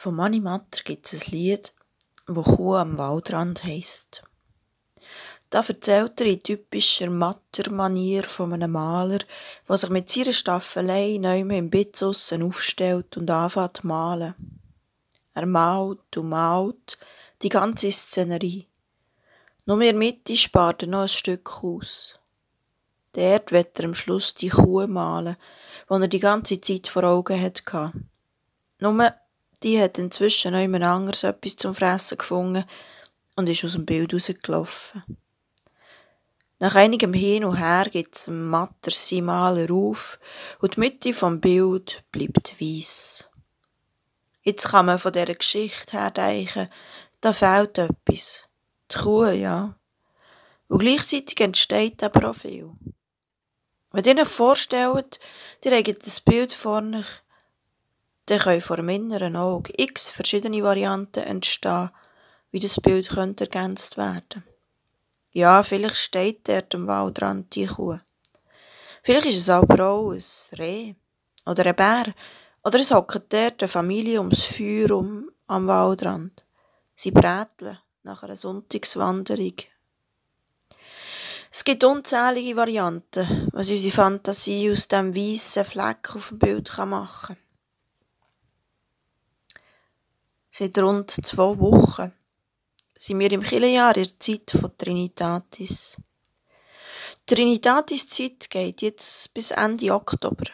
Von Manni Matter gibt es ein Lied, wo Kuh am Waldrand heisst. Da erzählt er in typischer Matter-Manier von einem Maler, der sich mit seiner Staffelei neu im Bitz aufstellt und anfängt zu malen. Er malt und malt die ganze Szenerie. Nur in der Mitte spart er noch ein Stück aus. Dort wird er am Schluss die Kuh malen, die er die ganze Zeit vor Augen hatte. Nur die hat inzwischen noch jemand anderes etwas zum Fressen gefunden und ist aus dem Bild rausgelaufen. Nach einigem Hin und Her gibt es Matter sein Maler auf und die Mitte vom Bild bleibt weiss. Jetzt kann man von dieser Geschichte her denken, da fehlt etwas. Die Kuh, ja. Und gleichzeitig entsteht aber auch viel. Wenn ihr euch vorstellt, ihr habt das Bild vor euch, dann können vor dem inneren Auge x verschiedene Varianten entstehen, wie das Bild könnte ergänzt werden. Ja, vielleicht steht dort am Waldrand die Kuh. Vielleicht ist es aber auch ein Reh oder ein Bär oder es hockt dort eine Familie ums Feuer um am Waldrand. Sie bräteln nach einer Sonntagswanderung. Es gibt unzählige Varianten, was unsere Fantasie aus dem weißen Fleck auf dem Bild machen kann. Seit rund zwei Wochen sind wir im Kirchenjahr in der Zeit von Trinitatis. Die Trinitatis-Zeit geht jetzt bis Ende Oktober.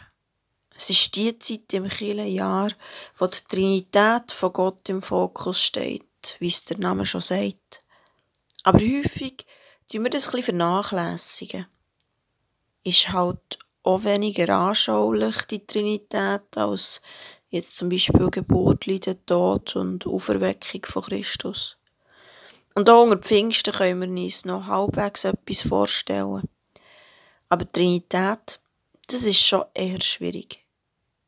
Es ist die Zeit im Kirchenjahr, wo die Trinität von Gott im Fokus steht, wie es der Name schon sagt. Aber häufig tun wir das ein bisschen vernachlässigen. Ist halt auch weniger anschaulich, die Trinität, als Jetzt zum Beispiel Geburt, Leiden, Tod und Auferweckung von Christus. Und auch unter Pfingsten können wir uns noch halbwegs etwas vorstellen. Aber Trinität, das ist schon eher schwierig.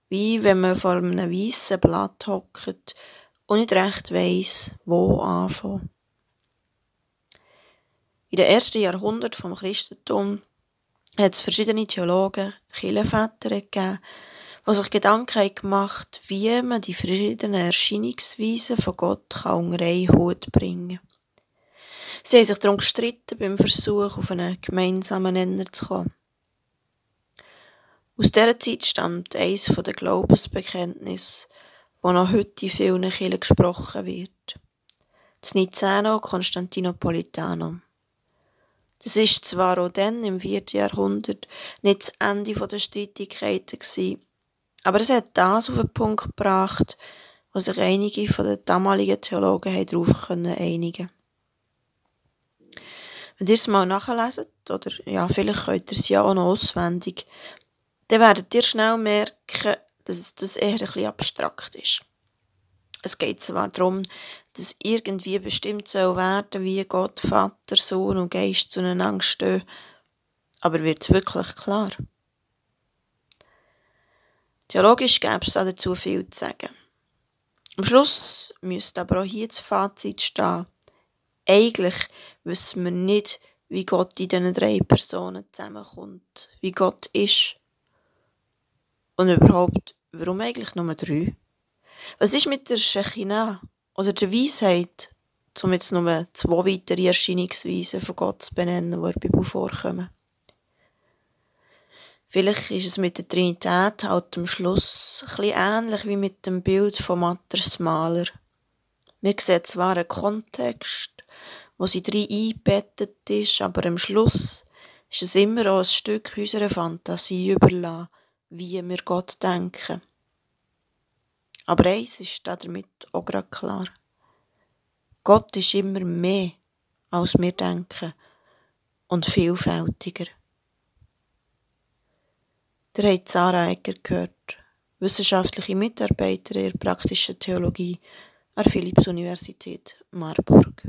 Wie wenn man vor einem weißen Blatt hockt und nicht recht weiss, wo anfangen. In den ersten Jahrhunderten vom Christentum hat es verschiedene Theologen, Kirchenväter gegeben, die sich Gedanken gemacht wie man die verschiedenen Erscheinungsweisen von Gott kann unter einen Hut bringen kann. Sie haben sich darum gestritten beim Versuch, auf einen gemeinsamen Nenner zu kommen. Aus dieser Zeit stammt eines der Glaubensbekenntnisse, das noch heute in vielen Kirchen gesprochen wird. Das Niceno Konstantinopolitanum. Das ist zwar auch dann im 4. Jahrhundert nicht das Ende der Streitigkeiten gewesen, aber es hat das auf den Punkt gebracht, wo sich einige von den damaligen Theologen darauf einigen Wenn ihr es mal nachlesen, oder ja, vielleicht könnt ihr es ja auch noch auswendig, dann werdet ihr schnell merken, dass das eher ein bisschen abstrakt ist. Es geht zwar darum, dass irgendwie bestimmt soll werden, wie Gott, Vater, Sohn und Geist zueinander stehen, aber wird es wirklich klar? Theologisch gäbe es dazu viel zu sagen. Am Schluss müsste aber auch hier das Fazit stehen. Eigentlich wissen wir nicht, wie Gott in diesen drei Personen zusammenkommt, wie Gott ist. Und überhaupt, warum eigentlich nur drei? Was ist mit der Shekinah oder der Weisheit, um jetzt nur zwei weitere Erscheinungsweisen von Gott zu benennen, die in Bibel vorkommen? Vielleicht ist es mit der Trinität halt am Schluss ein ähnlich wie mit dem Bild von Matters Maler. Wir sehen zwar einen Kontext, wo sie drin eingebettet ist, aber am Schluss ist es immer auch ein Stück unserer Fantasie überlassen, wie wir Gott denken. Aber eins ist damit auch gerade klar. Gott ist immer mehr, als wir denken und vielfältiger. Ihr habt Sarah Egger gehört, wissenschaftliche Mitarbeiterin der praktischen Theologie an der Philipps-Universität Marburg.